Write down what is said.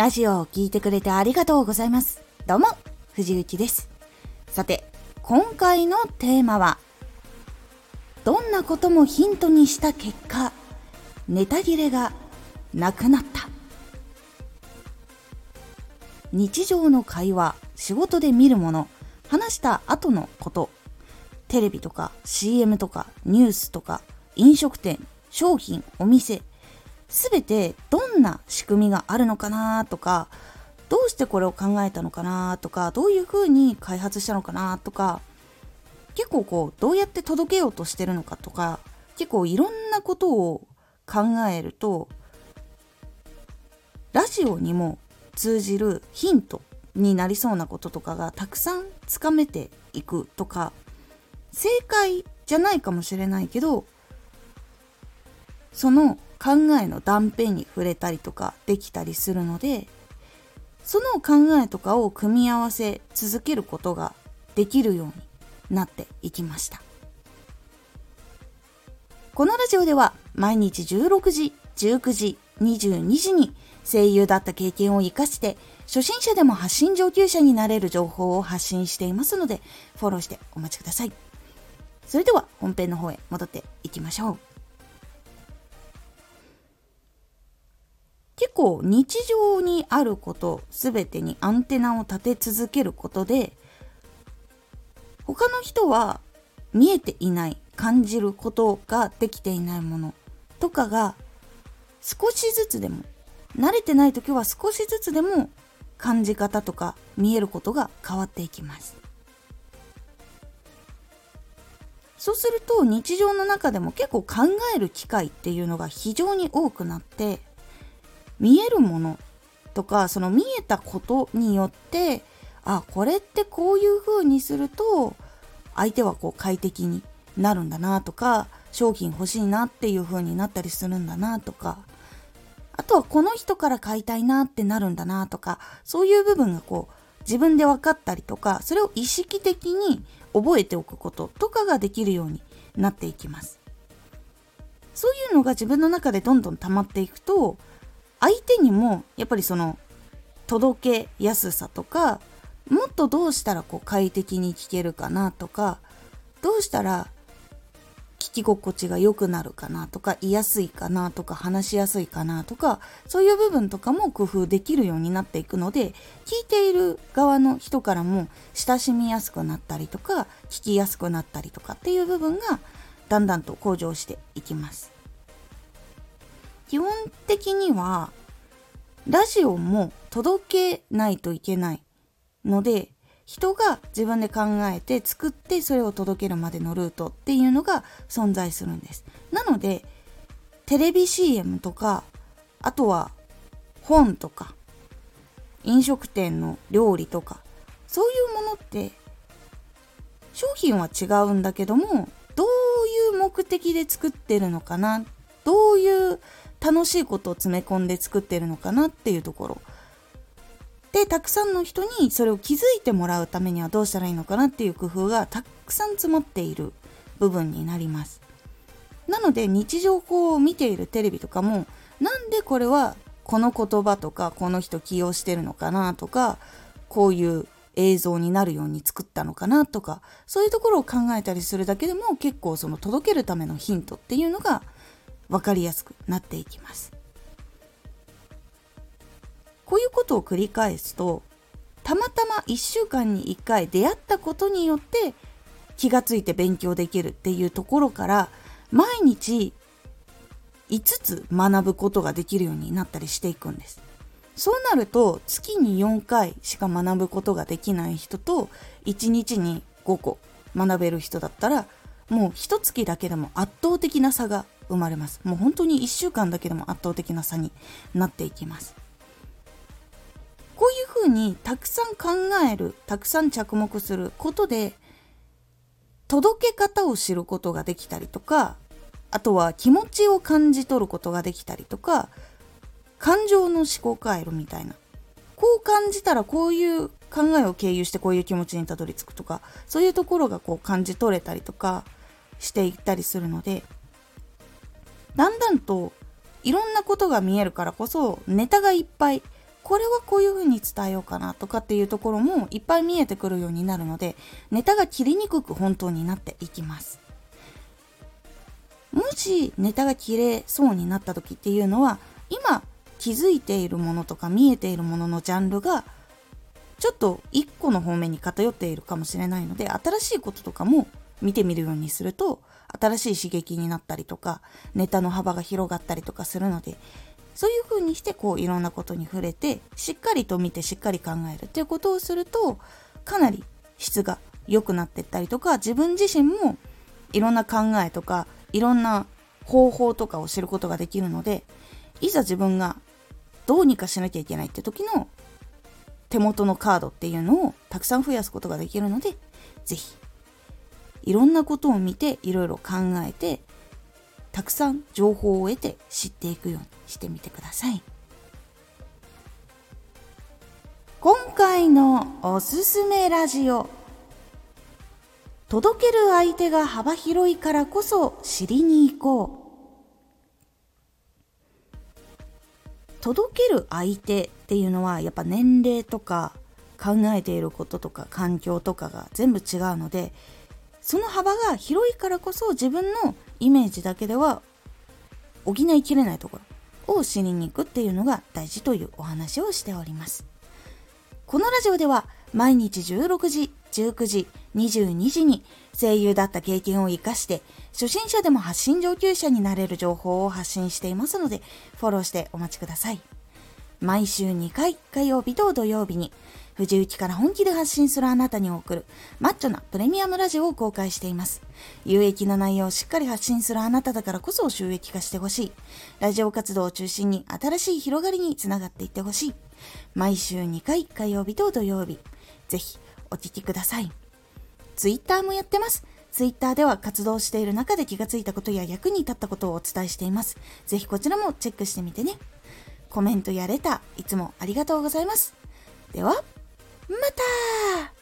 ラジオを聴いてくれてありがとうございます。どうも、藤幸です。さて、今回のテーマは、どんなこともヒントにした結果、ネタ切れがなくなった。日常の会話、仕事で見るもの、話した後のこと、テレビとか CM とかニュースとか飲食店、商品、お店、全てどんな仕組みがあるのかなとかどうしてこれを考えたのかなとかどういうふうに開発したのかなとか結構こうどうやって届けようとしてるのかとか結構いろんなことを考えるとラジオにも通じるヒントになりそうなこととかがたくさんつかめていくとか正解じゃないかもしれないけどその考えの断片に触れたりとかできたりするのでその考えとかを組み合わせ続けることができるようになっていきました。このラジオでは毎日16時19時22時に声優だった経験を生かして初心者でも発信上級者になれる情報を発信していますのでフォローしてお待ちください。それでは本編の方へ戻っていきましょう。結構日常にあること全てにアンテナを立て続けることで他の人は見えていない感じることができていないものとかが少しずつでも慣れてない時は少しずつでも感じ方とか見えることが変わっていきます。そうすると日常の中でも結構考える機会っていうのが非常に多くなって見えるものとかその見えたことによってあこれってこういう風にすると相手はこう快適になるんだなとか商品欲しいなっていう風になったりするんだなとかあとはこの人から買いたいなってなるんだなとかそういう部分がこう自分で分かったりとかそれを意識的に覚えておくこととかができるようになっていきます。そういうのが自分の中でどんどん溜まっていくと相手にもやっぱりその届けやすさとかもっとどうしたらこう快適に聞けるかなとかどうしたら聞き心地が良くなるかなとか言いやすいかなとか話しやすいかなとかそういう部分とかも工夫できるようになっていくので聞いている側の人からも親しみやすくなったりとか聞きやすくなったりとかっていう部分がだんだんと向上していきます。基本的にはラジオも届けないといけないので人が自分で考えて作ってそれを届けるまでのルートっていうのが存在するんです。なのでテレビ CM とかあとは本とか飲食店の料理とかそういうものって商品は違うんだけどもどういう目的で作ってるのかなどういう楽しいことを詰め込んで作ってるのかなっていうところ。でたくさんの人にそれを気づいてもらうためにはどうしたらいいのかなっていう工夫がたくさん詰まっている部分になります。なので日常こう見ているテレビとかもなんでこれはこの言葉とかこの人起用してるのかなとかこういう映像になるように作ったのかなとかそういうところを考えたりするだけでも結構その届けるためのヒントっていうのが分かりやすくなっていきます。こういうことを繰り返すとたまたま1週間に1回出会ったことによって気がついて勉強できるっていうところから毎日5つ学ぶことができるようになったりしていくんです。そうなると月に4回しか学ぶことができない人と1日に5個学べる人だったらもう一月だけでも圧倒的な差が生まれます。もう本当に1週間だけでも圧倒的な差になっていきます。こういうふうにたくさん考える、たくさん着目することで、届け方を知ることができたりとか、あとは気持ちを感じ取ることができたりとか、感情の思考回路みたいな。こう感じたらこういう考えを経由してこういう気持ちにたどり着くとか、そういうところがこう感じ取れたりとかしていったりするので、だんだんといろんなことが見えるからこそネタがいっぱいこれはこういう風に伝えようかなとかっていうところもいっぱい見えてくるようになるのでネタが切りにくく本当になっていきます。もしネタが切れそうになった時っていうのは今気づいているものとか見えているもののジャンルがちょっと一個の方面に偏っているかもしれないので新しいこととかも見てみるようにすると新しい刺激になったりとかネタの幅が広がったりとかするのでそういう風にしてこういろんなことに触れてしっかりと見てしっかり考えるっていうことをするとかなり質が良くなっていったりとか自分自身もいろんな考えとかいろんな方法とかを知ることができるのでいざ自分がどうにかしなきゃいけないって時の手元のカードっていうのをたくさん増やすことができるので是非いろんなことを見ていろいろ考えてたくさん情報を得て知っていくようにしてみてください。今回のおすすめラジオ。届ける相手が幅広いからこそ知りに行こう。届ける相手っていうのはやっぱ年齢とか考えていることとか環境とかが全部違うのでその幅が広いからこそ自分のイメージだけでは補いきれないところを知りに行くっていうのが大事というお話をしております。このラジオでは毎日16時、19時、22時に声優だった経験を活かして初心者でも発信上級者になれる情報を発信していますのでフォローしてお待ちください。毎週2回火曜日と土曜日に藤雪から本気で発信するあなたに送るマッチョなプレミアムラジオを公開しています。有益な内容をしっかり発信するあなただからこそ収益化してほしい。ラジオ活動を中心に新しい広がりにつながっていってほしい。毎週2回火曜日と土曜日。ぜひお聴きください。ツイッターもやってます。ツイッターでは活動している中で気がついたことや役に立ったことをお伝えしています。ぜひこちらもチェックしてみてね。コメントやレター、いつもありがとうございます。では、また